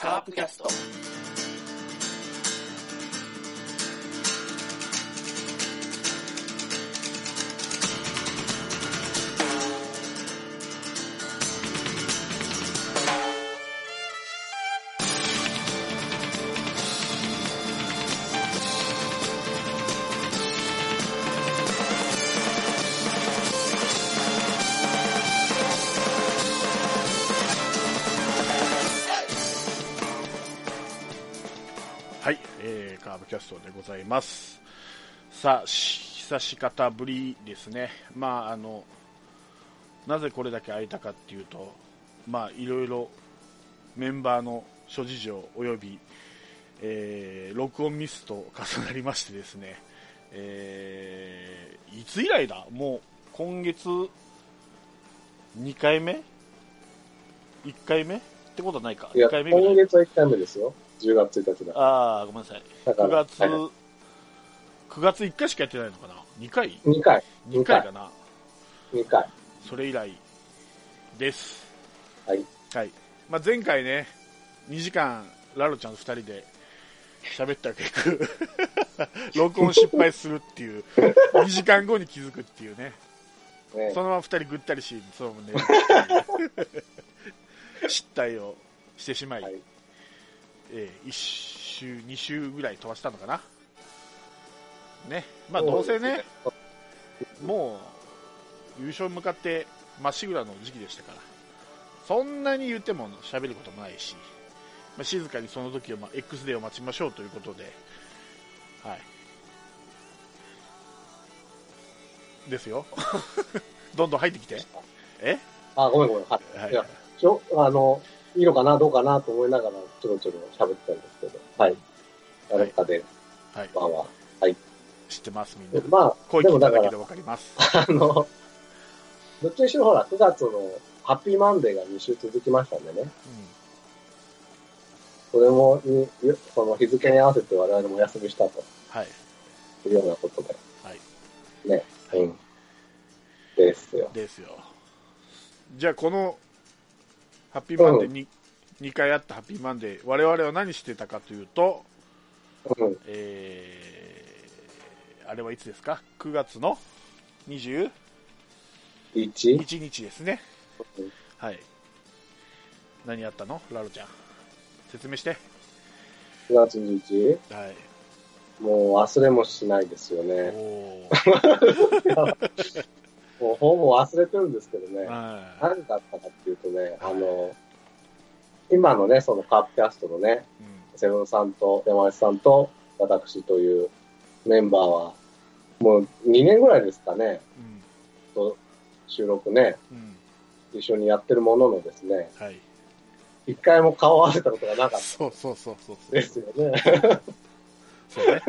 カープキャスト。ます。さあ、し久しかたぶりですね。まあ、あの、なぜこれだけ空いたかっていうと、まあ、いろいろメンバーの諸事情および、えー、録音ミスと重なりましてですね、えー、いつ以来だ？もう今月2回目 ?1 回目？ってことはないかいや、1回目今月は1回目ですよ。10月1日だ。ああ、ごめんなさい。9だから、月、はい9月1回しかやってないのかな ?2 回？2回、?2 回かな？2回。それ以来です。はい。はい。まあ、前回ね、2時間、ラロちゃんと2人で喋った結果、録音失敗するっていう、2時間後に気づくっていうね、ねそのまま2人ぐったりし、そのまま寝る失態をしてしまい、はい。えー、1週、2週ぐらい飛ばしたのかな？ね。まあ、どうせね、もう優勝に向かってまっしぐらの時期でしたから、そんなに言っても喋ることもないし、まあ、静かにその時を、まあ、X デーを待ちましょうということで、はい。ですよ。どんどん入ってきて。え？あ、ごめんごめん。はい。はいいや、ちょ、あの、いいのかな、どうかなと思いながら、ちょろちょろ喋ってたんですけど、はい。誰かで、はい。まあま知ってます、みんあ。な。まあ、声でもだから聞いただけで、わかります。あの、どっちにしろほら、9月のハッピーマンデーが2週続きましたんでね、うそれもに、その日付に合わせて我々もお休みしたとん。はい。いうようなことで、はい。ね。はいうん。ですよ。ですよ。じゃあ、この、ハッピーマンデーに、2回あったハッピーマンデー、我々は何してたかというと、うん。えー、あれはいつですか ?9 月の21 1? 日ですねうん。はい。何やったの？ラロちゃん。説明して。9月 21? はい。もう忘れもしないですよおね。ー。もうほぼ忘れてるんですけどね。は何だったかっていうとね、あの、今のね、そのカープキャストのね、い。うんセブンさんと山内さんと私というメンバーは、もう2年ぐらいですかね、と収録ね、うん。うん。一緒にやってるもののですね、はい。一回も顔を合わせたことがなかっそうそうそうそうたですよね。そうね。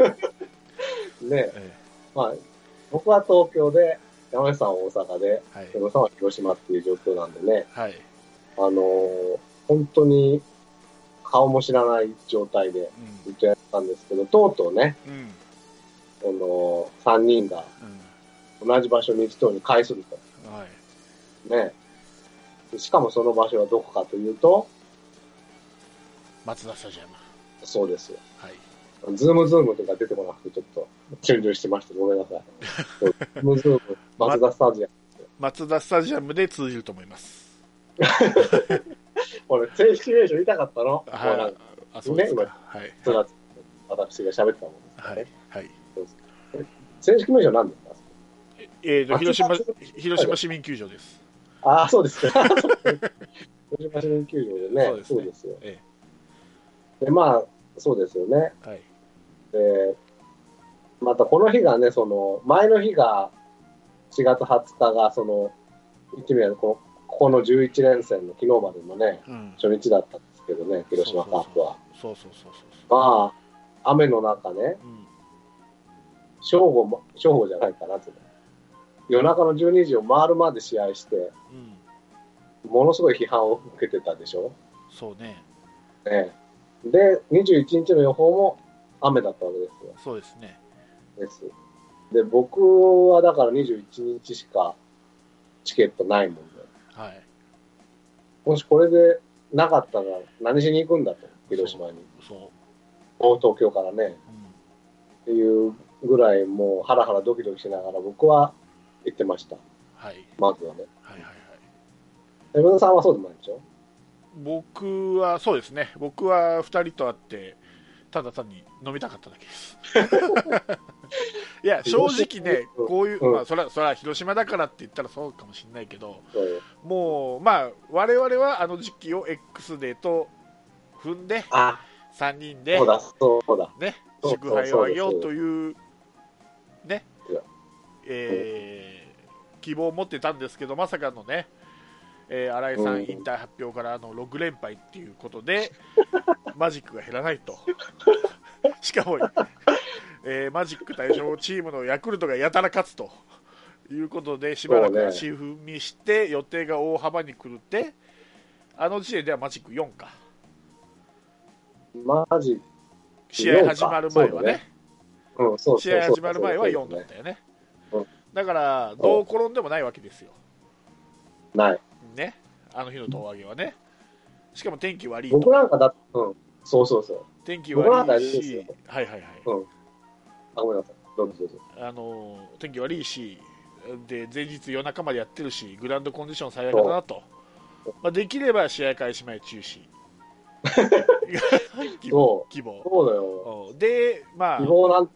ね、えまあ、僕は東京で、山内さんは大阪で、えはいセ。ブンさんは広島っていう状況なんでね、はい。あのー本当に顔も知らない状態でうずっとやってたんですけど、とうとうね、ん。うん。この3人がうん。同じ場所に一堂に会するはい。と。ね。しかもその場所はどこかというと、マツダスタジアム。そうですよ。はい。 Zoom-Zoom とか出てこなくてちょっと順々してました。ごめんなさい。 Zoom-Zoom、マツダスタジアム。マツダスタジアムで通じると思います。これ、正式名称言いたかったのもうなんはいか。あ、そうですか。ねはい。私が喋ってたもんね。。はい。正式名称何ですか？えっと、広島広島市民球場です。ああ、そうですか。広島市民球場でね。そうですねそうですよ。えで、まあ、そうですよね。え。はい。で、またこの日がね、その、前の日が4月20日が、その、言ってみればこの、ここの11連戦の昨日までのね、うん。初日だったんですけどね、広島カープは。そうそうそうそうまあ、雨の中ね。うん。正午も、正午じゃないかなって。夜中の12時を回るまで試合して、うん。ものすごい批判を受けてたでしょ？そうね。ね、で、21日の予報も雨だったわけですよ。そうですね。です。で、僕はだから21日しかチケットないもんで。はい。もしこれでなかったら何しに行くんだと、広島に。そ大東京からね。う、うんっていうぐらいもうハラハラドキドキしながら僕は行ってました。はい。まずはね。はいはいはい。エブンさんはそうでもないでしょ？僕はそうですね。僕は2人と会ってただ単に飲みたかっただけです。いや正直ねうん。こういう、うん。まあ、それはそれは広島だからって言ったらそうかもしれないけどもうまあ我々はあの時期を X デーと踏んであ、3人でそうだ、そうだ。ね祝杯をあげようというえー希望を持ってたんですけどまさかのね、えー新井さうん。ん引退発表からあの6連敗っていうことで マジックが減らないと。しかも、えーマジック対象チームのヤクルトがやたら勝つと。いうことでしばらく足踏みして予定が大幅に狂ってあの時点ではマジック4か。マジ、試合始まる前はね。試合始まる前は4だったよね。うんだからどう転んでもないわけですよ。ない。ね。あの日の胴上げはね。しかも天気悪いと。僕なんかだ、うん、そうそうそう。天気悪いし。はいはいはい。あ、ごめんなさい。どうぞどうぞ。あの天気悪いしで前日夜中までやってるしグラウンドコンディション最悪だなと、まあ、できれば試合開始前中止。希望希望そうだよ。うん。でまあ希望なんて、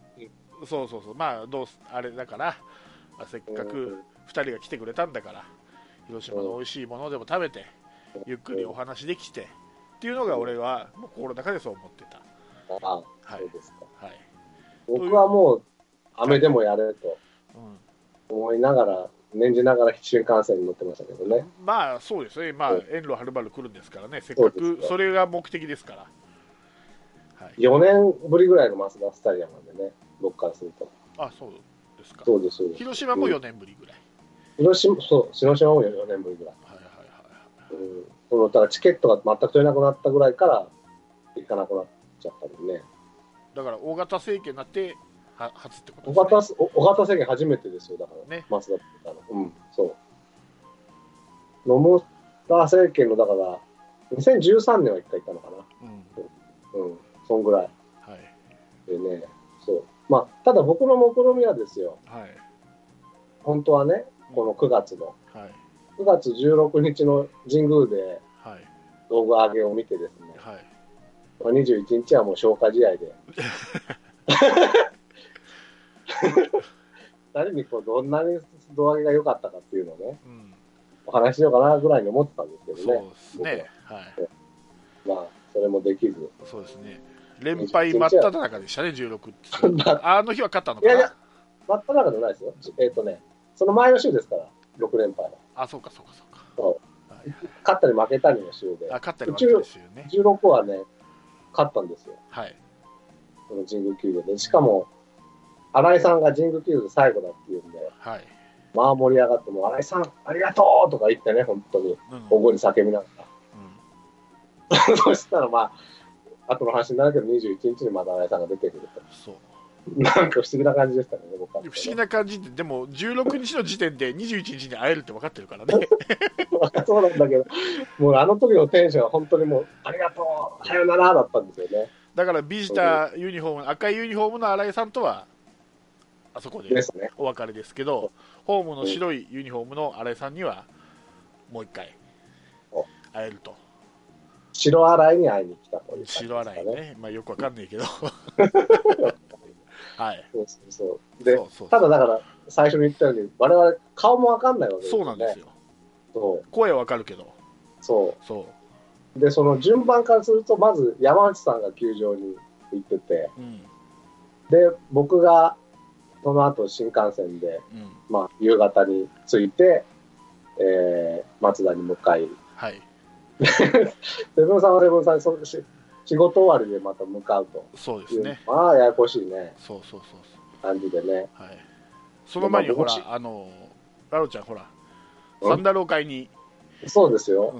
そうそうそう。まあどうすあれだから、まあせっかくうん2人が来てくれたんだから広島の美味しいものでも食べてゆっくりお話できてっていうのが俺はもう心の中でそう思ってた。あ、はい。そうですか。はい、僕はもう、雨でもやれとうん、思いながら、念じながら新幹線に乗ってましたけどね。まあそうですね。まあうん。遠路はるばる来るんですからね。せっかくそれが目的ですから。はい。4年ぶりぐらいのマツダスタジアムなんでね、僕からすると。あそうですか？そうです。広島も4年ぶりぐらい、広島、そう、広島も4年ぶりぐらい。はいはいはいはいうん。その、だからチケットが全く取れなくなったぐらいから、行かなくなっちゃったもんね。だから大型政権になっては初ってこと小ですね型、お小型制限初めてですよ、だから、ねマツダったの。うん、そう。野村政権の、だから、2013年は一回行ったのかうんな。うん、そんぐらいはいでね。まあ、ただ僕の目論みはですよ、はい。本当はね、この9月の、はい。9月16日の神宮ではい。動画上げを見てですね、はい。まあ、21日はもう消化試合で。誰にこうどんなに胴上げが良かったかっていうのをね、うん。お話ししようかなぐらいに思ってたんですけどそうね、ですね。はい。まあ、それもできず。そうですね連敗真っ只中でしたね16ってあの日は勝ったのいやいや、真っ只中でもないですよ。じえっ、とね、その前の週ですから、6連敗は。あそうかそうかそうか。そう。はい。勝ったり負けたりの週で。あ、勝ったり負けたりですよね16はね、勝ったんですよ、はい。この神宮球場で。しかも、新井さんが神宮球場で最後だっていうんで、はい、まあ盛り上がって、もう新井さん、ありがとうとか言ってね、本当に、うん。大声で叫びながうん。ら。そしたらまあ、後の話になるけど、21日にまた新井さんが出てくると。そう。なんか不思議な感じでしたね、僕は、不思議な感じででも16日の時点で21日に会えるって分かってるからね。そうなんだけど、もうあの時のテンションは本当にもう、ありがとう、さよならだったんですよね。だからビジターユニフォーム赤いユニフォームの新井さんとはあそこで。お別れですけどホームの白いユニフォームの新井さんにはもう一回お会えると白洗いに会いに来たという感じですか白洗い。ね、まあ、よくわかんないけど。はい。そうそうそう。で、そうそうただだから、最初に言ったように、我々顔もわかんないわけですよ、ね。そうなんですよ。そ声はわかるけど。う。そ。そう。で、その順番からすると、まず山内さんが球場に行ってて、ううん。で、僕がその後新幹線で、うん。まあ、夕方に着いて、えー、松田に向かい、はいセブンさんはセブンさんにそし仕事終わりでまた向かうと。そうですね。まあ、ややこしいね、そうそうそうそう。感じでね。はい。その前にほらあのラロちゃんほらうん？サンダルを買いに、そうですよ。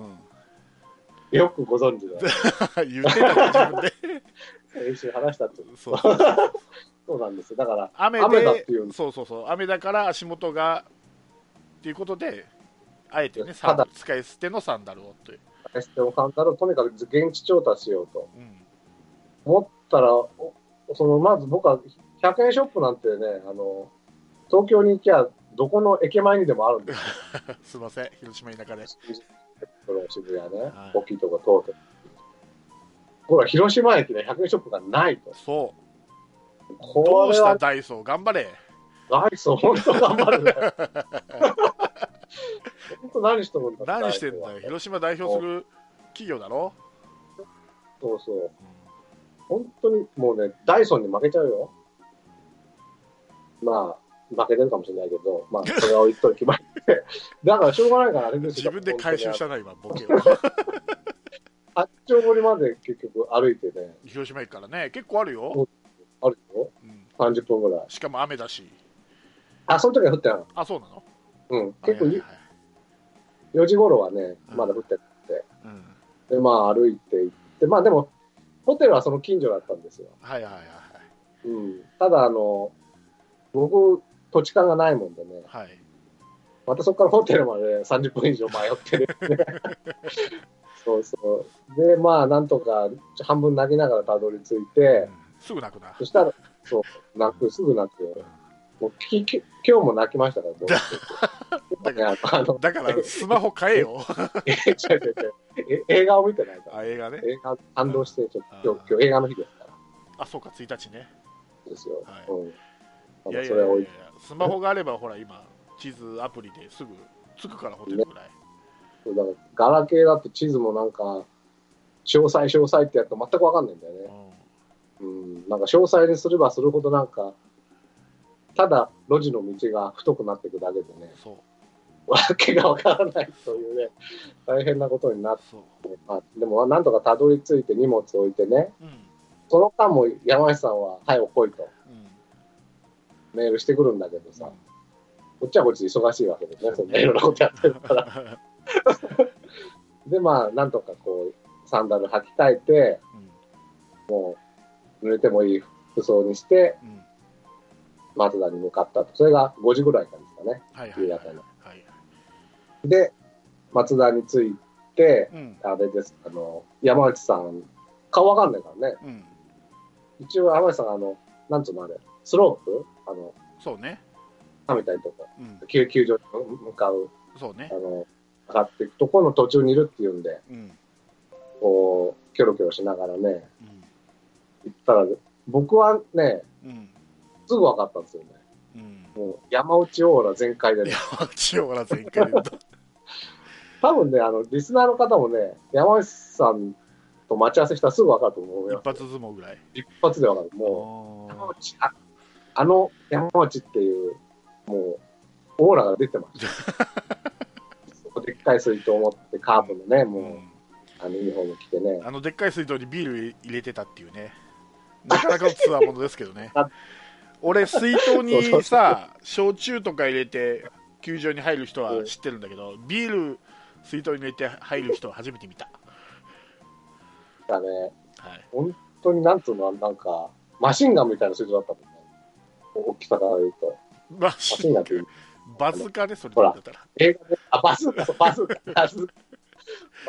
うん、よくご存知で。言ってたね自分で。先週話したって。そうそうなんですよ。だから、雨で雨だっていうんそうそうそう。雨だから足元がっていうことであえてね使い捨てのサンダルをというエステもカンタルをとにかく現地調達しようと。うん。思ったら、おそのまず僕は100円ショップなんてね、あの東京に行きゃ、どこの駅前にでもあるんです。よ、すいません。広島田舎で。渋谷ね。はい、大きいとこ通って。ほら、広島駅で100円ショップがないと。そう。どこれはうしたダイソー？頑張れ。ダイソー、本当頑張るね。本当何しとるんだ何してんだよ広島代表する企業だろ、そうそう。本当にもうね、ダイソンに負けちゃうよ。まあ、負けてるかもしれないけど、まあ、それは置いといて決まりで。だからしょうがないからあれですよ。自分で回収したな今ボケを八丁堀まで結局歩いてね、広島駅からね結構あるよ、あるよ。うん、30分ぐらい。しかも雨だしあ、その時は降ってなかっあそうなの？た。うん。結構はいはいはい4時頃はね、うんまだ降ってて。うんで、まあ歩いて行って、まあでも、ホテルはその近所だったんですよ。はいはいはいうん。ただ、あの、僕、土地勘がないもんでね、はいはいまたそこからホテルまで30分以上迷ってる、そうそう。で、まあ、なんとか、半分泣きながらたどり着いて、うんすぐ泣くなそしたら、そう、泣く、すぐ泣くよ。もうきき今日も泣きましたから、どうしていやあの、だからスマホ買えよ。え違う違う違う。え映画を見てないから。あ映画ね。映画感動して、ちょっと今日、今日映画の日ですから。あそうか1日ね。ですよ。はい。うん。いあやいやいやいやのそれを置いて、スマホがあればほら今地図アプリですぐ着くからホテルぐらい、だから、ガラケーだと地図もなんか、詳細詳細ってやると全くわかんないんだよね。うん、なんか詳細にすればするほどなんか、ただ路地の道が太くなっていくだけでね、そう。わけがわからないというね、大変なことになって、まあ、でもなんとかたどり着いて荷物置いてね、うん。その間も山下さんは、はい、お来いとうん。メールしてくるんだけどさ、こっちはこっちで忙しいわけですね、そんないろんなことやってるから。で、まあ、なんとかこう、サンダル履き替えて、もう、濡れてもいい服装にして、うんうん松田に向かったと。それが5時ぐらいからですかね。はいはいはい。夕方の。はいで、松田に着いて、うん。あれです、あの、山内さん、顔わかんないからね。うん。一応山内さんが、あの、なんつうのあれ、スロープ？あの、そうね。みたいなとこ、うん。救急所に向かう、そうね。あの、上がっていくところの途中にいるっていうんで、うん。こう、キョロキョロしながらね、うん。行ったら、僕はね、うんすぐ分かったんですよね。うんもう、山内オーラ全開でね。一応ほら前回で言うと多分ね、あの、リスナーの方もね、山内さんと待ち合わせしたらすぐ分かると思うよ。一発相撲ぐらい？一発で分かる。もう、山あ内、ああの山内っていう、もう、オーラが出てました。でっかい水筒を持って、カープのね、ーもう、うんあの、ユニフォーム着てね。あのでっかい水筒にビール入れてたっていうねなかなかのツアーものですけどねあ 俺水筒にさ焼酎とか入れて球場に入る人は知ってるんだけどビール水筒に入れて入る人は初めて見ただね、はい本当になんつうの、なんか、マシンガンみたいな水筒だったもんね。大きさから言うと。ママシンガンっていうバズかねそれだったら映画で、あ、バズーカ、バズーカ、バズーカ。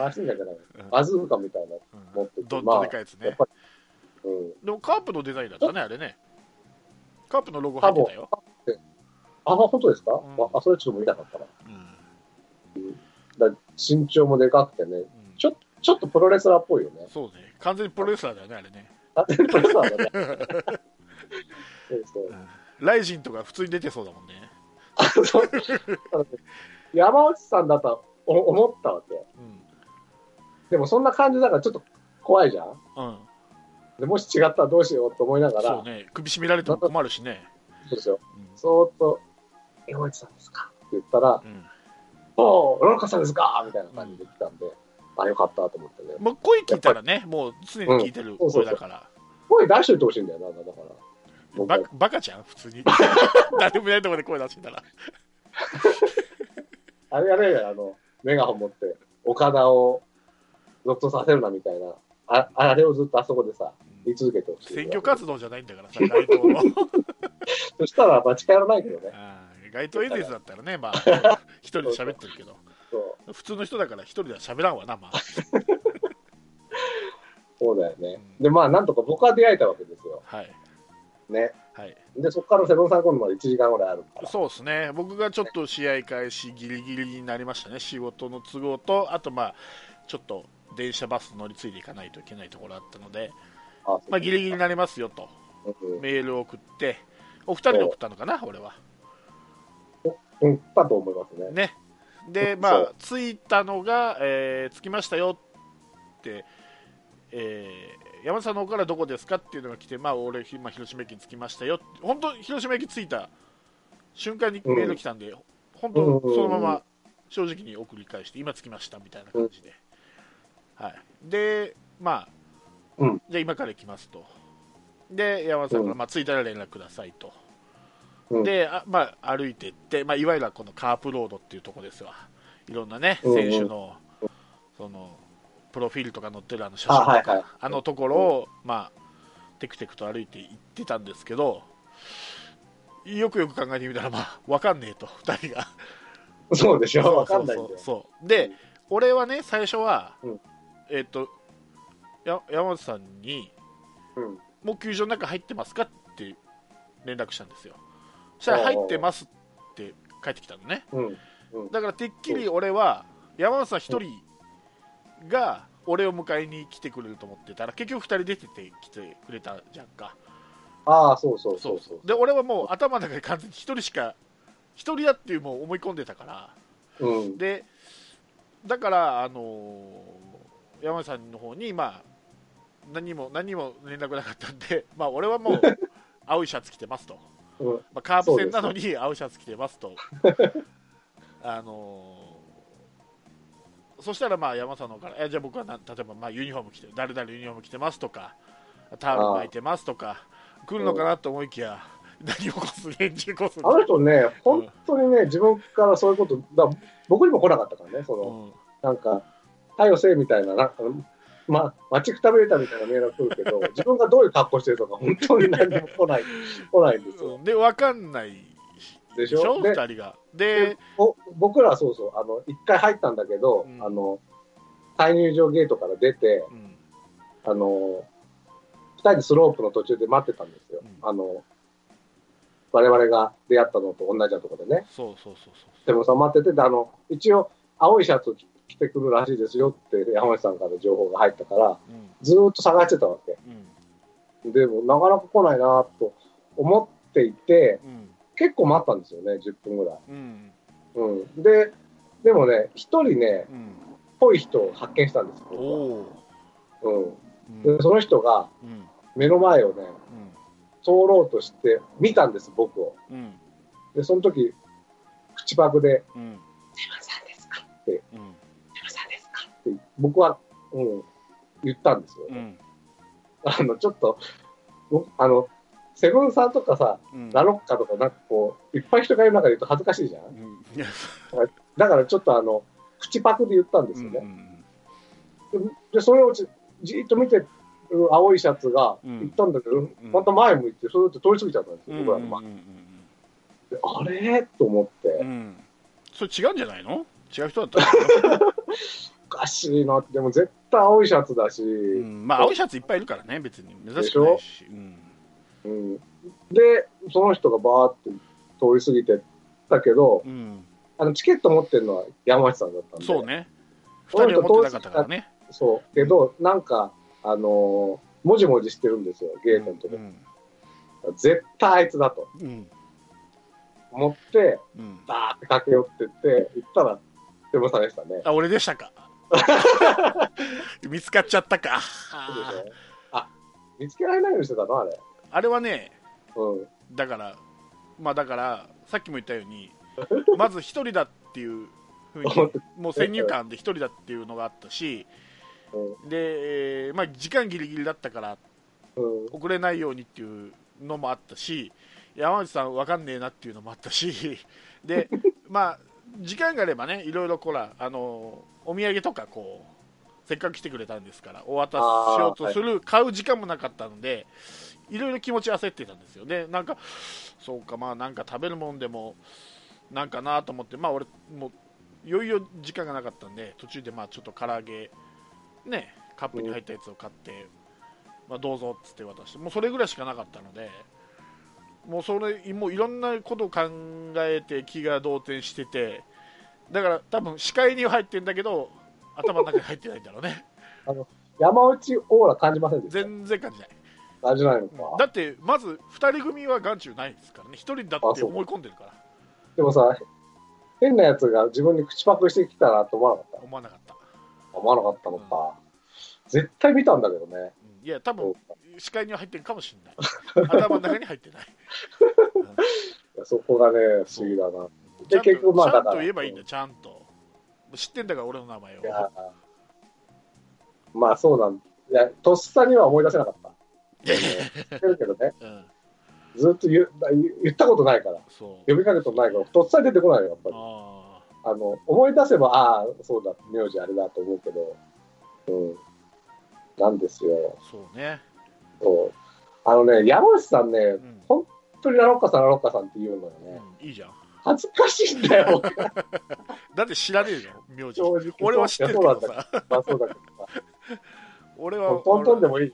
マシンガンじゃない。バズーカみたいな。持っててどんまあどでかいやつねうん。でもカープのデザインだったねあれねカープのロゴ入ってたよ、あ、本当ですか、ん。あ、それちょっと見たかったな。うん。だ身長もでかくてね、うん。ちょちょっとプロレスラーっぽいよね。そうね。完全にプロレスラーだよねあれね。完全にプロレスラーだね。そうそう。ライジンとか普通に出てそうだもんね。あそう。山内さんだとお思ったわけ。うん。でもそんな感じだからちょっと怖いじゃん。うんでもし違ったらどうしようと思いながら、そうね。首絞められても困るしね。そうですよ。うん。そーっと、山内さんですか？って言ったら、うん。おお、ロロカさんですか？みたいな感じで来たんで、あ、よかったと思ってね。もう声聞いたらねもう常に聞いてる声だから、声出しといてほしいんだよな、だから。僕バは。バカじゃん？普通に。誰もいないところで声出してたら。あれがね、あの、メガホン持って、岡田をゾッとさせるなみたいな、ああれをずっとあそこでさ、言い続けてほしい。選挙活動じゃないんだからさ街頭の そしたら間違いないけどね。街頭演説だったらねまあ 一人で喋ってるけどそう。普通の人だから一人では喋らんわな、まあ。そうだよね。うんで、まあ、なんとか僕は出会えたわけですよ。はい。ね。はい。で、そこからセブンさん今度まで1時間ぐらいあるから。そうですね、僕がちょっと試合開始ギリギリになりましたね、仕事の都合と、あと、まあ、ちょっと電車、バス乗り継いでいかないといけないところあったので、あまあ、ギリギリになりますよと。うん。メールを送って、お二人で送ったのかな、俺は。うん、だと思いますね。ね。で、まあ着いたのが、えー着きましたよって、えー山田さんの方からどこですかっていうのが来て、まあ、俺、ひまあ、広島駅に着きましたよ、本当、広島駅着いた瞬間にメール来たんで、本当、そのまま正直に送り返して、今着きましたみたいな感じで。はい、で、まあ、うんじゃあ今から行きますと。で、山田さんから、うんまあ、着いたら連絡くださいと。うんで、あまあ、歩いてって、まあ、いわゆるこのカープロードっていうところですわ。いろんなね、選手の、その、プロフィールとか載ってるあの写真とか、あ,、あはいはいのところを、まあ、テクテクと歩いて行ってたんですけど、よくよく考えてみたら、まあ、わかんねえと、二人が。そうでしょわかんない。そうで、俺はね、最初は、うんえっ、と、や山本さんに、うん。もう球場の中入ってますかって連絡したんですよ。そしたら入ってますって帰ってきたのね。うん。だからてっきり俺は山本さん一人が俺を迎えに来てくれると思ってたら結局二人出てて来てくれたじゃんか。ああ、そうそうそそううそう。で俺はもう頭の中で完全に一人しか一人だっていうもう思い込んでたから。うん。でだからあのー山本さんの方にまあ何も何も連絡なかったんで、まあ俺はもう 青いシャツ着てますと。うん。まあ、カープ戦なのに青いシャツ着てますと、あのーそしたらまあ山さんの方から、えじゃあ僕はな例えばまあユニフォーム着て、誰々ユニフォーム着てますとか、タオル巻いてますとか、来るのかなと思いきや、何をこす、こす、あの人ね、本当にね、自分からそういうこと、だ僕にも来なかったからね、その、うん。なんか、はよせみたいな、なんか、ま、待ちくたびれたみたいなメールが来るけど、自分がどういう格好してるとか、本当に何も来ない、来ないんですよ。で、分かんないででしょ、で2人が。で、ぼ僕らはそうそう、あの、一回入ったんだけど、うんあの、再入場ゲートから出て、うんあの、二人でスロープの途中で待ってたんですよ。うんあの、我々が出会ったのと同じようなところでね。そうそうそうでもさ、待ってて、であの、一応、青いシャツ着てくるらしいですよって山内さんから情報が入ったから、そう。うんずーっと探してたわけ。うんでも、なかなか来ないなと思っていて、うん結構待ったんですよね、10分ぐらい。うんうん。で、でもね、一人ね、うんぽい人を発見したんですよ。うん。うんで、その人がうん目の前をね、通ろうとして見たんです、僕を。うんで、その時、口パクで、うんさんですか？って、セうん僕は、うん、言ったんですよ。うん。あの、ちょっと、僕あの、セブンさんとかさ、うん。ラロッカとか、なんかこう、いっぱい人がいる中で言うと恥ずかしいじゃん。うん。だからちょっとあの、口パクで言ったんですよね。でで、それをじじーっと見てる青いシャツがうん。言ったんだけど、ん。また前向いて、それで通り過ぎちゃったんですよ、うん僕らの前。あれ？と思って、うん。うんそれ違うんじゃないの？違う人だったら、おかしいな。でも絶対青いシャツだし、うん、まあ青いシャツいっぱいいるからね別に。珍しくないし、うん。うんで、その人がバーって通り過ぎてったけど、うん、あのチケット持ってるのは山内さんだったんで、そうね。その人2人は持ってなかったからね。そう。けど、なんか、あのーもじもじしてるんですよ、ゲートのとこ、うん絶対あいつだと。うん。思って、うん。バーって駆け寄ってって、行ったら、セブンさんでしたね。あ俺でしたか 見つかっちゃったかそうでしょあ、見つけられないようにしてたの？あれ。あれはねうん。だからまあだからさっきも言ったように まず一人だっていうふうに もう先入観で一人だっていうのがあったしうん。で、えーまあ、時間ギリギリだったからうん。遅れないようにっていうのもあったし山内さん分かんねえなっていうのもあったしでまあ時間があればねいろいろこらあのお土産とかこうせっかく来てくれたんですからお渡ししようとする、買う時間もなかったのでいろいろ気持ち焦ってたんですよでなんかそうかまあなんか食べるもんでもなんかなと思ってまあ俺もいよいよ時間がなかったんで途中でまあちょっと唐揚げねカップに入ったやつを買って、まあ、どうぞっつって渡してもうそれぐらいしかなかったのでもうそれもういろんなことを考えて気が動転しててだから多分視界には入ってるんだけど頭の中に入ってないんだろうね。山内オーラ感じませんでした？全然感じない。感じないのか？だってまず2人組は眼中ないですからね。1人だって思い込んでるから。でもさ、変なやつが自分に口パクしてきたなと思わなかっ思わなかった、た。思わなかったのか。絶対見たんだけどね。うん。いや多分視界には入ってるかもしれない。頭の中に入ってない。いやそこがね、不思議だな。ちゃんと結局まあちゃんと言えばいいんだよちゃんと。知ってんだから俺の名前を。まあそうなんいや、とっさには思い出せなかった。知ってるけどね、うん。ずっと言う言ったことないから、呼びかけたことないから、とっさに出てこないよ、やっぱり。ああの、思い出せば、ああ、そうだ、名字あれだと思うけど、うん。なんですよ。あそうね、そう。あのね、山内さんね、うん。本当にラロッカさん、ラロッカさんって言うのよね。うんいいじゃん恥ずかしいんだよ、僕 だって知らねえじゃん名字。俺は知ってるけどさ まあそうだけどさ。俺はトントンでもいい。うん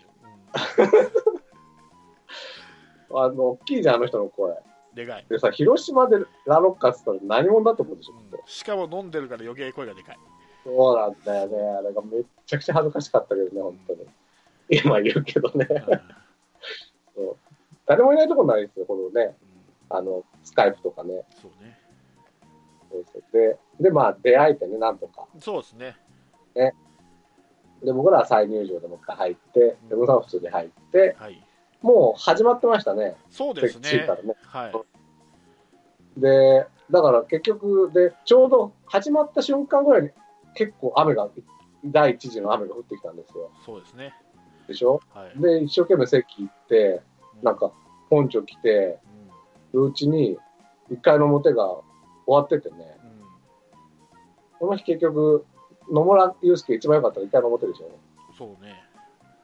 あの、大きいじゃん、あの人の声。でかい、でさ、広島でラロッカって言ったら何者だってことでしょ、うんしかも飲んでるから余計声がでかいそうなんだよね。あれがめっちゃくちゃ恥ずかしかったけどね、本当に。今言うけどね。うん 誰もいないとこないですよ、このね、うんあの、スカイプとかね。そうね。そうそう。で、で、まあ、出会えてね、なんとか。そうですね。で、僕らは再入場でもう一回入って、で、ムさんは普通に入って、はい。もう始まってましたね、そうですね。着いたらね。はい。で、だから結局、で、ちょうど始まった瞬間ぐらいに結構雨が、第一次の雨が降ってきたんですよ。そうですね。でしょ？はい。で、一生懸命席行って、うなんか、ポンチョ着て、うちに、一回の表が終わっててね、うんこの日結局、野村祐介一番良かったら一回の表でしょ。そうね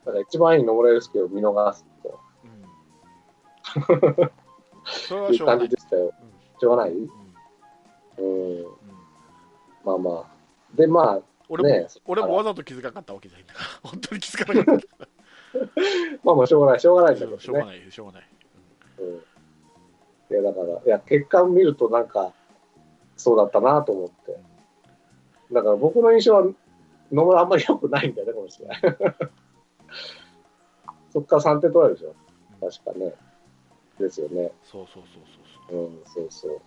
だから一番いい野村祐介を見逃すとうんそれはいう感しょうがないじでしたよ。うんしょうがないうんうん。うんまあまあ。で、まあ、俺も、ね俺もわざと気づかなかったわけじゃないんだから、本当に気づかなかった。まあまあしょうがない、しょうがないんだけどね。しょうがない、しょうがない。うん。いや、だから、いや、結果を見るとなんか、そうだったなと思って。だから僕の印象は、野村あんまり良くないんだよね、この試合。そっから3点取られるでしょ。うん確かね。ですよね。そうそうそうそうそう。うん、そうそう。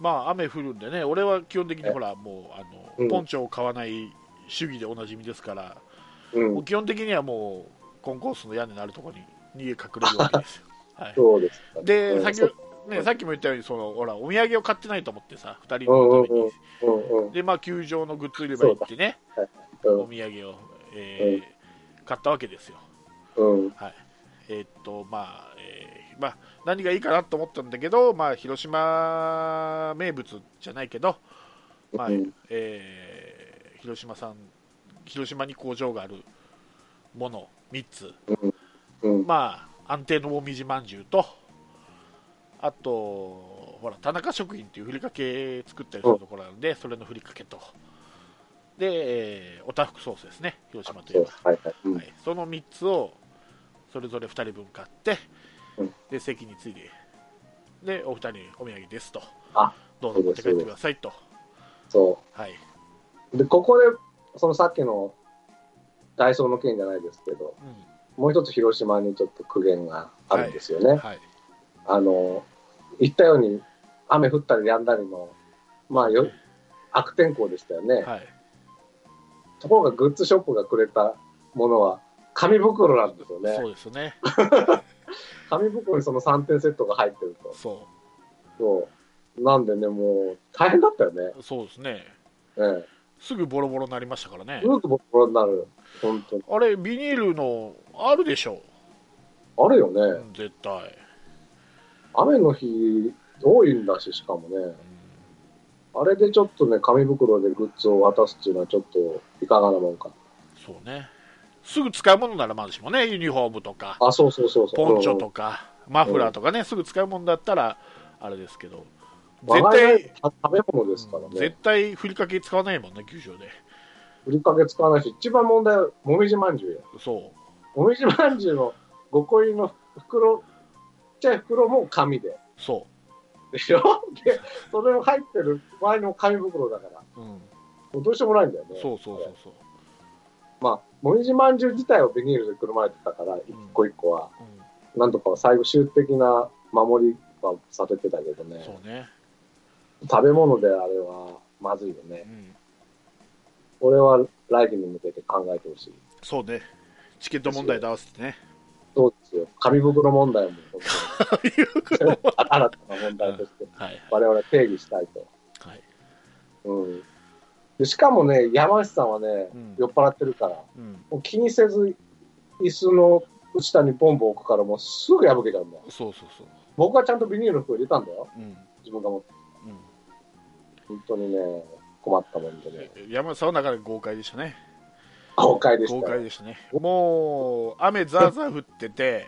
まあ、雨降るんでね、俺は基本的にえほら、もう、あの、うんポンチョを買わない主義でおなじみですから、うん基本的にはもう、コンコースの屋根のあるところに逃げ隠れるわけですよ。はい。そうですか、で、うんさっき、ね、さっきも言ったように、その、ほら、お土産を買ってないと思ってさ、二人のために。うんうんで、まあ、球場のグッズ売り場行ってね、うんお土産を、えー買ったわけですよ。うん。はい。えーっと、まあ、えーまあ、何がいいかなと思ったんだけど、まあ、広島名物じゃないけど、まあ、うん。えー広島さん、広島に工場があるもの3つ、うん。まあ、安定のもみじまんじゅうと、あと、ほら、田中食品っていうふりかけ作ったりするところなので、それのふりかけと、で、えーおたふくソースですね、広島といえば。はいはい。うん。はい、その3つをそれぞれ2人分買って、うん。で席についででお二人にお土産ですと。あどうぞ持って帰ってくださいと、そはい、う。で、ここで、そのさっきのダイソーの件じゃないですけど、うもう一つ広島にちょっと苦言があるんですよね。んはい、あの、言ったように、雨降ったりやんだりの、まあよ、悪天候でしたよね。はい、ところがグッズショップがくれたものは、紙袋なんですよねそ。うですね 紙袋にその3点セットが入ってると。そそう。なんでね、もう、大変だったよね。うそうですねええ。すぐボロボロになりましたからねずっとボロになる。本当に。あれビニールのあるでしょ？あるよね。うん絶対、雨の日、多いんだし、しかもね。うんあれでちょっとね、紙袋でグッズを渡すっていうのはちょっといかがなもんか。そうねすぐ使うものならまだしもねユニフォームとかあ、そうそうそうそう。ポンチョとかマフラーとかね、すぐ使うもんだったらあれですけど絶我が家対、た食べ物ですからね。絶対ふりかけ使わないもんね、球場で。ふりかけ使わないし、一番問題はもみじまんじゅうよ。そう。もみじまんじゅうの5個入りの袋、ちっちゃい袋も紙で。そでしょ？で、それを入ってる周りの紙袋だから、う。うん。もうどうしようもないんだよね。そうそうそうそう。まあ、もみじまんじゅう自体をビニールでくるまれてたから、一個一個は、うん、なんとか最後、終的な守りはされてたけどね。そうね。食べ物であれはまずいよねう。ん。俺は来季に向けて考えてほしい。そうね。チケット問題と合わせてね。そうですよ。紙袋問題も 新たな問題としてはい。我々定義したいと。はい。うん。でしかもね、山内さんはね、うん酔っ払ってるから、うん。もう気にせず、椅子の下にボンボン置くから、もうすぐ破けちゃうんだよ。そうそうそう。僕はちゃんとビニールの袋入れたんだよ。うん。自分が持って。うん。本当にね、困ったもんでね。山内さんはなかなか豪快でしたね。豪快でし豪たよ。快でしたね。もう、雨ザーザー降ってて、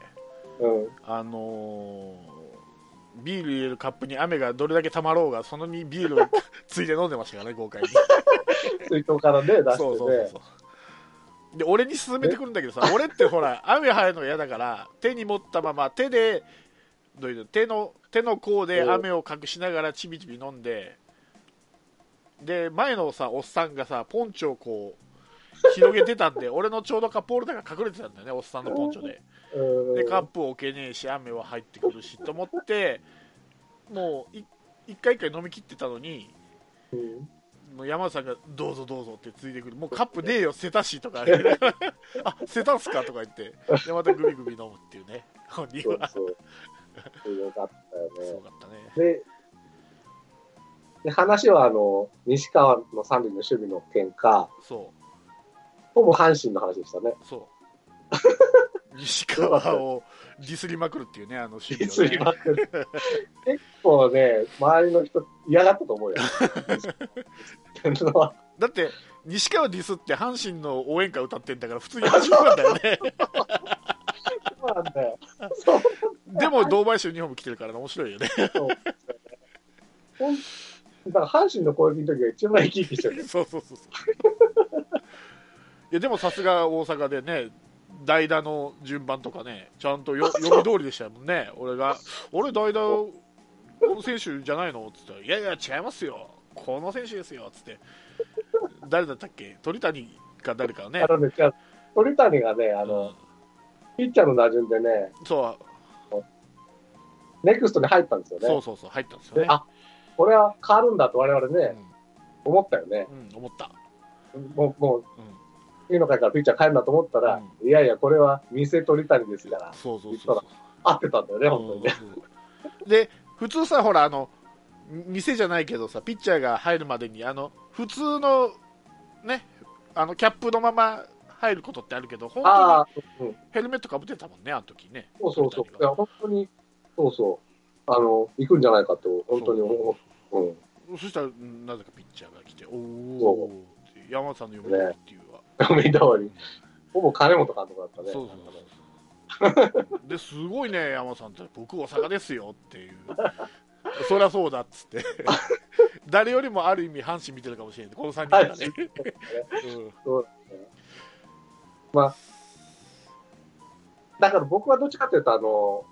うん。あのービール入れるカップに雨がどれだけたまろうが、そのにビールを ついで飲んでましたからね、豪快に。水筒からね、出してね。そうそうそうそう。で、俺に勧めてくるんだけどさ、俺ってほら、雨入るの嫌だから、手に持ったまま、手で、どういうの手の、手の甲で雨を隠しながらちびちび飲んで、で、前のさ、おっさんがさ、ポンチョをこう、広げてたんで、俺のちょうどカップホルダーが隠れてたんだよね、おっさんのポンチョで。うんで、カップを置けねえし、雨は入ってくるしと思って、もうい一回一回飲み切ってたのに、うんもう山田さんがどうぞどうぞってついてくる、もうカップねえよ、捨てたしとか、あ捨てたんすかとか言って、でまたグビグビ飲むっていうね、本人は。そうそう。すごかったよすごね。かったね。で、で話はあの、西川の三塁の守備の件か、そほぼ阪神の話でしたね。う、そう。西川をディスりまくるっていうね、あの守備すをね。いません結構ね、周りの人嫌がったと思うよ。だって、西川ディスって阪神の応援歌歌ってんだから、普通に始まるんだよね。そうなんだよ。そうでも、堂林ユニフォーム着てるからね面白いよね。だから阪神の攻撃の時が一番生き生きしてる。そうそうそうそう。いやでもさすが大阪でね、代打の順番とかね、ちゃんとよ 読み通りでしたもんね、俺が、俺、代打、この選手じゃないの？って。言ったら、いやいや、違いますよ、この選手ですよ。っつって、誰だったっけ、鳥谷か誰かね。ね、鳥谷がね、あの、ピッチャーの打順でね、うんそう。ネクストに入ったんですよね。そうそうそう、入ったんですよね。であ、これは変わるんだと我々ね、思ったよね。うん、うん、思った。もう、もう、うん次の回からピッチャー変えるんだと思ったら、いやいや、これは店鳥谷ですから、そうそうそう。合ってたんだよね、本当にね。うんで普通さほらあの店じゃないけどさピッチャーが入るまでにあの普通のねあのキャップのまま入ることってあるけど本あ当にヘルメットかぶってたもんねあの時ねそうそうそう。いや、本当に、そうそう。あの、行くんじゃないかと、本当に思そしたらうんなぜかピッチャーが来ておそお山田さんの読み通りっていうわ、見た通り。ほぼ金本監督だったね。そうそうそうですごいね山田さんって。僕大阪ですよっていう。そりゃそうだっつって。誰よりもある意味阪神見てるかもしれないこの3人がね、うん。そう。だね。まあ、だから僕はどっちかというと、あの、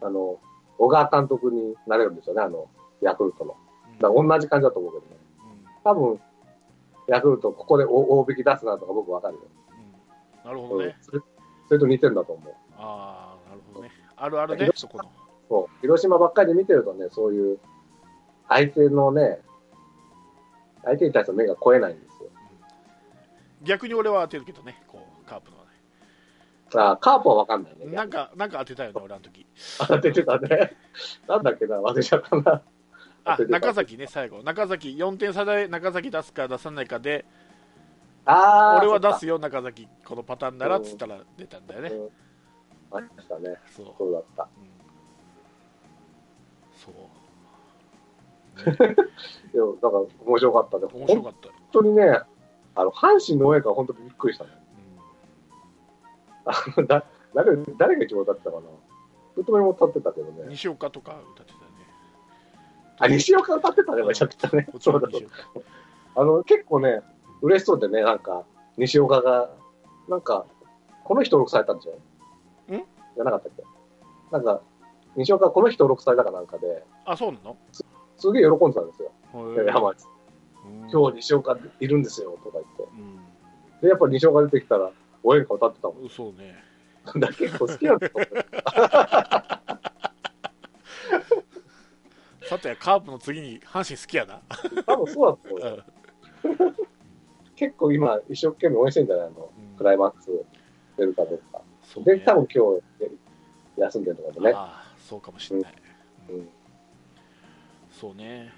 あの、小川監督になれるんですよね、あの、ヤクルトの。だから同じ感じだと思うけどね。多分、ヤクルト、ここで大大引き出すなとか僕わかるよ。うんなるほどね、それそれと似てるんだと思う。ああなるほどねあるあるね広そこのそう。広島ばっかりで見てるとね、そういう、相手のね、相手に対しての目が超えないんですよ。逆に俺は当てるけどねこうカープのはねあカープはわかんないね。なんかなんか当てたよね俺あの時 当ててたね。なんだっけな、忘れちゃったな。あ中崎ね最後中崎4点差で中崎出すか出さないかでああ、俺は出そすよ中崎このパターンならっつったら出たんだよねっか。うんありましたね。そう、そうだった。うんそう いや、だから面白かったね。本面白かったよ、当にね、あの、阪神の応援歌本当にびっくりしたね。あのだ誰、誰が一番歌ってたかな。太めも歌ってたけどうんね。西岡とか歌ってたあ、西岡歌ってたね、めちゃくちゃね。そうだそうだ。あの、結構ね、嬉しそうでね、なんか、西岡が、なんか、この人登録されたんでしょ？ん？じゃなかったっけ？なんか、西岡この人登録されたかなんかで、あ、そうなの？すげえ喜んでたんですよ。山内。うん今日西岡いるんですよ、とか言って。うんで、やっぱ西岡出てきたら、応援歌歌ってたもん。そうね。だ結構好きなんだと思う。さて、カープの次に阪神好きやな。多分そうだと思うよ。結構今、一生懸命応援してんじゃない？の、うんクライマックス出るかどうか。そうねで、多分今日休んでるのかもね。ああ、そうかもしれない。うんそうね。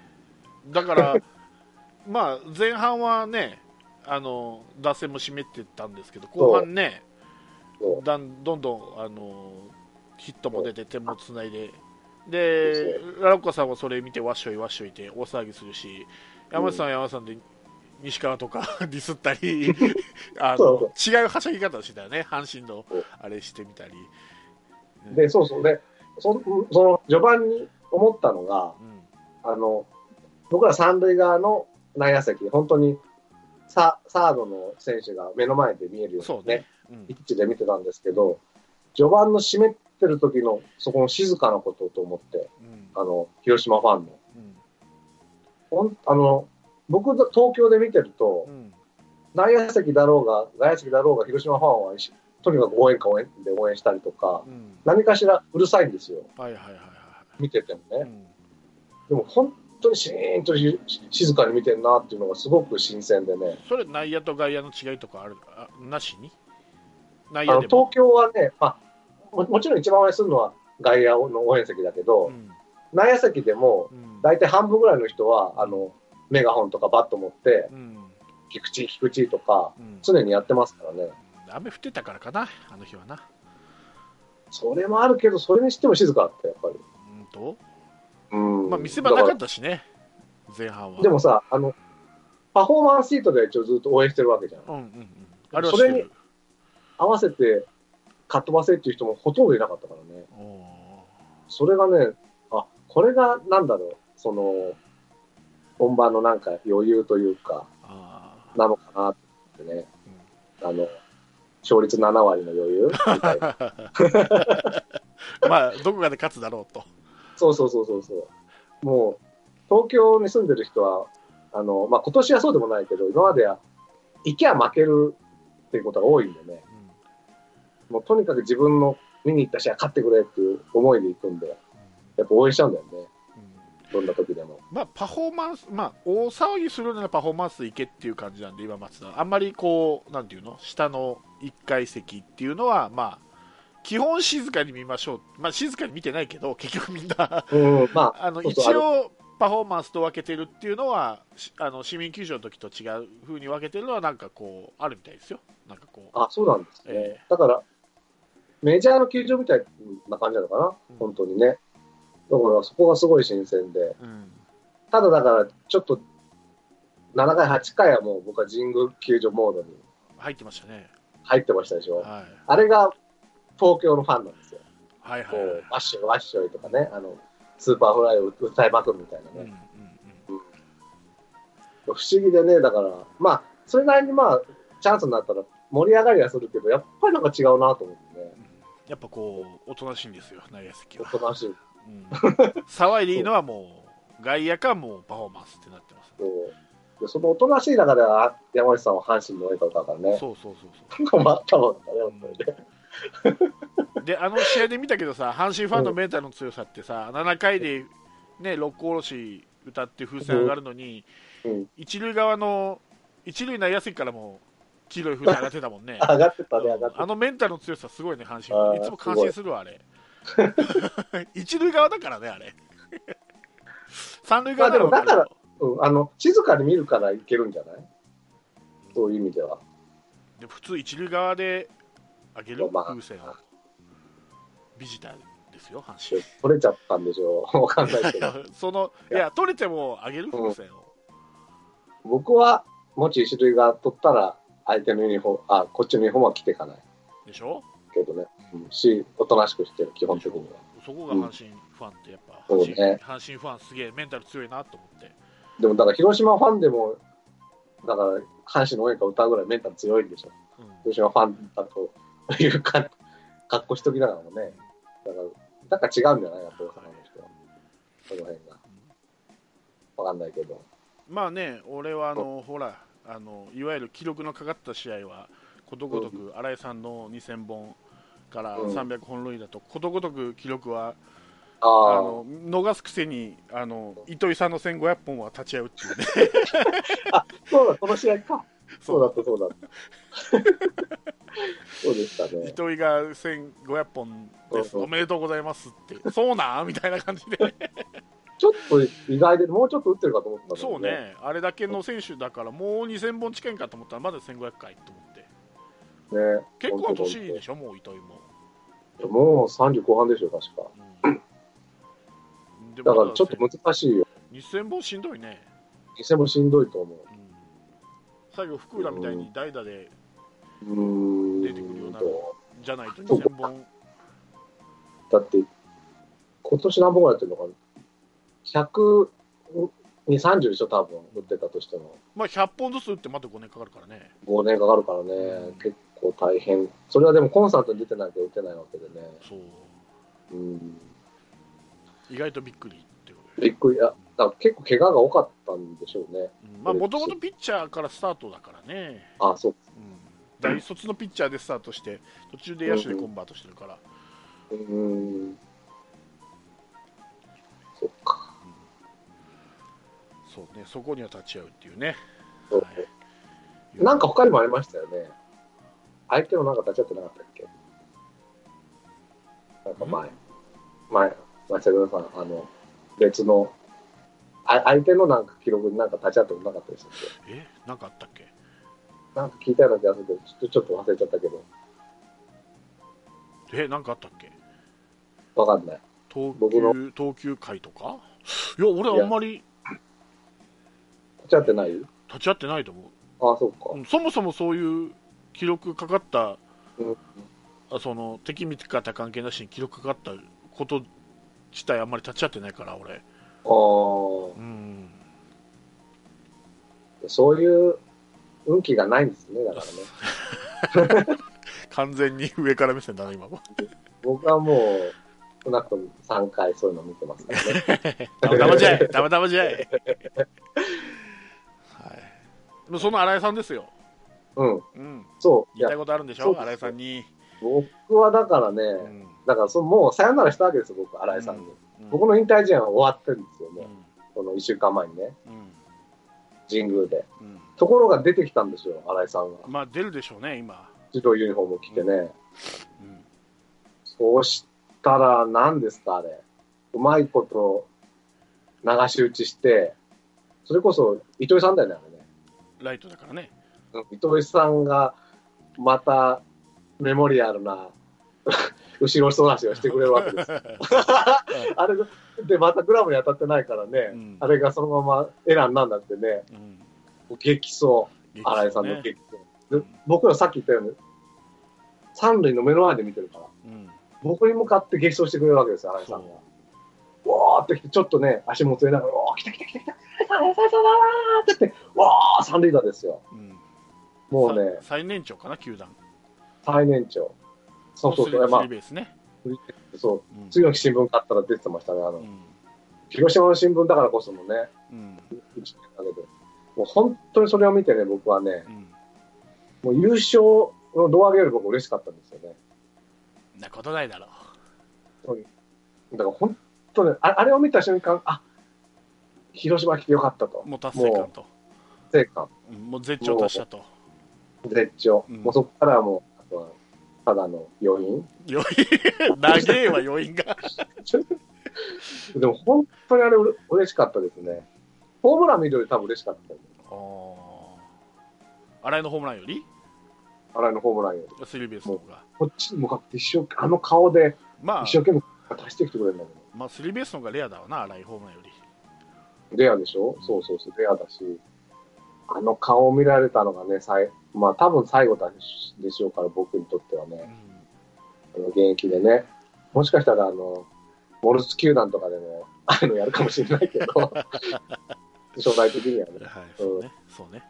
だから、まあ、前半はね、あの打線も締めてたんですけど、後半ね、だんどんどんあのヒットも出て、点もつないで、で、ラロッカさんはそれ見て、わっしょいわっしょいって大騒ぎするし、山内さんは山内さんで西川とか ディスったり、あの違うはしゃぎ方をしてたよね、阪神のあれしてみたり。で、そうそう。で、そその序盤に思ったのが、うんあの、僕ら三塁側の内野席、本当にササードの選手が目の前で見えるよそううにね、ね。うんピッチで見てたんですけど、序盤の湿ってる時のそこの静かなことと思って、うん。あの、広島ファンの。うん。あの、僕、東京で見てるとう、ん。内野席だろうが、外野席だろうが、広島ファンはしとにかく応援歌応援で応援したりとか、うん。何かしらうるさいんですよ、はいはいはいは見ててもね。でも本当にシーンとし静かに見てるなっていうのがすごく新鮮でね。それ内野と外野の違いとかあるあなしに？内野東京はねあも、もちろん一番応援するのは外野の応援席だけど、うん。内野席でもうん。大体半分ぐらいの人はあのメガホンとかバット持って、うん。菊池、菊池とかうん。常にやってますからね。雨降ってたからかなあの日はな。それもあるけど、それにしても静かだった、やっぱり。うんと？うん。まあ見せ場なかったしね前半は。でもさ、あの、パフォーマンスシートで一応ずっと応援してるわけじゃん。うんうんうん。あれは知ってる。合わせて、かっ飛ばせっていう人もほとんどいなかったからね。それがね、あ、これがなんだろう、その、本番のなんか余裕というか、なのかなってね。あの、勝率7割の余裕みたいな。まあどこかで勝つだろうとそうそうそうそうそう。もう、東京に住んでる人は、あの、まあ、今年はそうでもないけど、今までは、行きゃ負けるっていうことが多いんでね。もうとにかく自分の見に行った試合勝ってくれっていう思いで行くんで、やっぱ応援しちゃうんだよね。どんな時でも。まあ、パフォーマンス、まあ、大騒ぎするならパフォーマンスでいけっていう感じなんで、今、松田、あんまりこう、なんていうの、下の1階席っていうのは、まあ、基本静かに見ましょう、まあ、静かに見てないけど、結局みんな、うん、まあ、あの一応、パフォーマンスと分けてるっていうのは、しあの市民球場の時と違う風に分けてるのは、なんかこう、あるみたいですよ、なんかこう、あ、そうなんですね。え。だから、メジャーの球場みたいな感じなのかな、うん本当にね。だからそこがすごい新鮮で。うん、ただだから、ちょっと、7回、8回はもう僕は神宮球場モードに入ってましたね、入ってましたでしょ？はい、あれが東京のファンなんですよ。はいはいはいこう、ワッショイワッショイとかね、あの、 Superfly を歌いまくるみたいなうんうんね。うん不思議でね、だから、まあ、それなりにまあ、チャンスになったら盛り上がりはするけど、やっぱりなんか違うなと思ってね。やっぱこう、おとなしいんですよ、席はお。となしい。うん騒いでいいのはもう外野かもうパフォーマンスってなってます、そそのおとなしい中では、山内さんは阪神の映画だからね。そうそうそう困ったもんだね、本当にね。そうであの試合で見たけどさ阪神ファンのメンタルの強さってさ7回でね六甲おろし歌って風船上がるのに、うん一塁側の一塁内野席からも黄色い風船上がってたもんね。上がってたね、上がってあのメンタルの強さすごいね。阪神いつも感心するわあれ。一塁側だからねあれ。三塁側なら分かるよまあでもた。うん、あの、静かに見るからいけるんじゃない？そういう意味では。で普通一塁側で上げるまあ風船を。ビジターですよ阪神。取れちゃったんでしょう。わかんないけど。そのいや。取れても上げる風船を、僕は、もし一塁が取ったら、相手のユニフォーム、あ、こっちのユニフォームは着ていかないでしょ？けどね。うん、し、おとなしくしてる、基本的には。そこが阪神ファンってやっぱ、そう阪神ね阪神ファンすげえメンタル強いなと思ってでもだから広島ファンでも、だから阪神の応援歌歌うぐらいメンタル強いんでしょ。うん広島ファンだというか、格好しときながらもね。だから、なんか違うんじゃないやっぱ大阪の人は。その辺が。わかんないけど。まあね俺はあのほらあのいわゆる記録のかかった試合はことごとく新井さんの2000本からうん。300本塁打とことごとく記録はああ、あの逃すくせにあの糸井さんの1500本は立ち会うっていうね。そうだ、この試合か。そうだそった、そうだった。そうでしたね。糸井が1500本です。おめでとうございますって。そうなんみたいな感じでちょっと意外で、もうちょっと打ってるかと思ったんだけどそう。ねあれだけの選手だからもう2000本近いんかと思ったらまだ1500回と思ってね。結構な年でししょもう糸井も、ょ。もう30後半でしょ、確か。うん、だからちょっと難しいよ。2000本しんどいね、店もしんどいと思う。うん、最後福浦みたいに代打で。出てくるようなじゃないと2000本だって、今年何本ぐらいやってるのかな？?100 に30でしょ、多分打ってたとしても。まあ100本ずつ打ってまた5年かかるからね5年かかるからね、結構大変。それはでもコンサートに出てないと打てないわけでね。そううん。意外とびっくりってことびっくり。いや、だ結構怪我が多かったんでしょうね。うんまあもともとピッチャーからスタートだからね、あ、そう。うん、大卒のピッチャーでスタートして途中で野手でコンバートしてるから、うーん。そっか。そうねそこには立ち会うっていうね、はいなんか他にもありましたよね。相手のなんか立ち会ってなかったっけ？なんか前。前、マセルさん、あの、別の、あ相手のなんか記録になんか立ち会ってもなかったでしたっえなんかあったっけけなんか聞いたような気がするけど、ちょっとちょっと忘れちゃったけど、えなんかあったっけわかんない。投球投球回とかいや俺あんまり立ち会ってない？立ち会ってないと思ああ、そうか。う、う。んそもそもそういう記録かかったうん。あその敵味方関係なしに記録かかったこと自体あんまり立ち会ってないから俺。ああ、うん。そういう運気がないんですね、だからね。完全に上から目線だな今も。僕はもう、少なくとも3回そういうの見てますからね。たまたまじゃい。たまたまじゃいその新井さんですよ。うん、うん。そう。言いたい、ことあるんでしょ？新井さんに、僕はだからね、うん。だからそもうさよならしたわけですよ、僕、新井さんに。うん。僕の引退試合は終わってるんですよね、う。ん。この1週間前にね、うん。神宮で。うん。ところが出てきたんですよ、新井さんが。まあ出るでしょうね今、白いユニフォームを着てね。うん。そうしたら、何ですか、あれ。うまいこと流し打ちして、それこそ糸井さんだよね。ライトだからね。うん糸井さんがまたメモリアルな 後ろ人出しをしてくれるわけです。あれでまたグラブに当たってないからね、うん。あれがそのままエラーになんなってね、うん。激走、激新井さんのね激走。で僕らさっき言ったように、三塁の目の前で見てるから、うん。僕に向かって激走してくれるわけですよ、新井さんが。わーって来て、ちょっとね、足もつれながら、おー、来た来た来た来た、さんだーって言って、わー、三塁打ですよ。うん。もうね、さ最年長かな球団。最年長。そうそうそう、まあね、そう、うん。次の日新聞買ったら出てましたね、あの、うん。広島の新聞だからこそのね、うん。一年だけど、もう本当にそれを見てね、僕はね、うん。もう優勝の胴上げより僕嬉しかったんですよね。なことないだろだから本当に、ああれを見た瞬間、あ広島来てよかったとう。もう達成感と成感、うんもう絶頂達したと絶頂。うんもうそこからはもう、あとはただの余韻。余韻？長えわ余韻が でも本当にあれうれ嬉しかったですね。ホームラン見るより多分嬉しかった。あー新井のホームランより？新井のホームランより。スリーベースの方がこっちに向かって一生あの顔でまあ一生懸命足してきてくれるんだけど。まあスリーベースの方がレアだわな新井ホームランよりレアでしょ？そうそうそう、レアだし。あの顔を見られたのがね、さいまあ多分最後でしょうから、僕にとってはね。あの現役でね。もしかしたら、あの、モルツ球団とかでも、ああいうのやるかもしれないけど、将来的にはね。はい、そうね、そうね。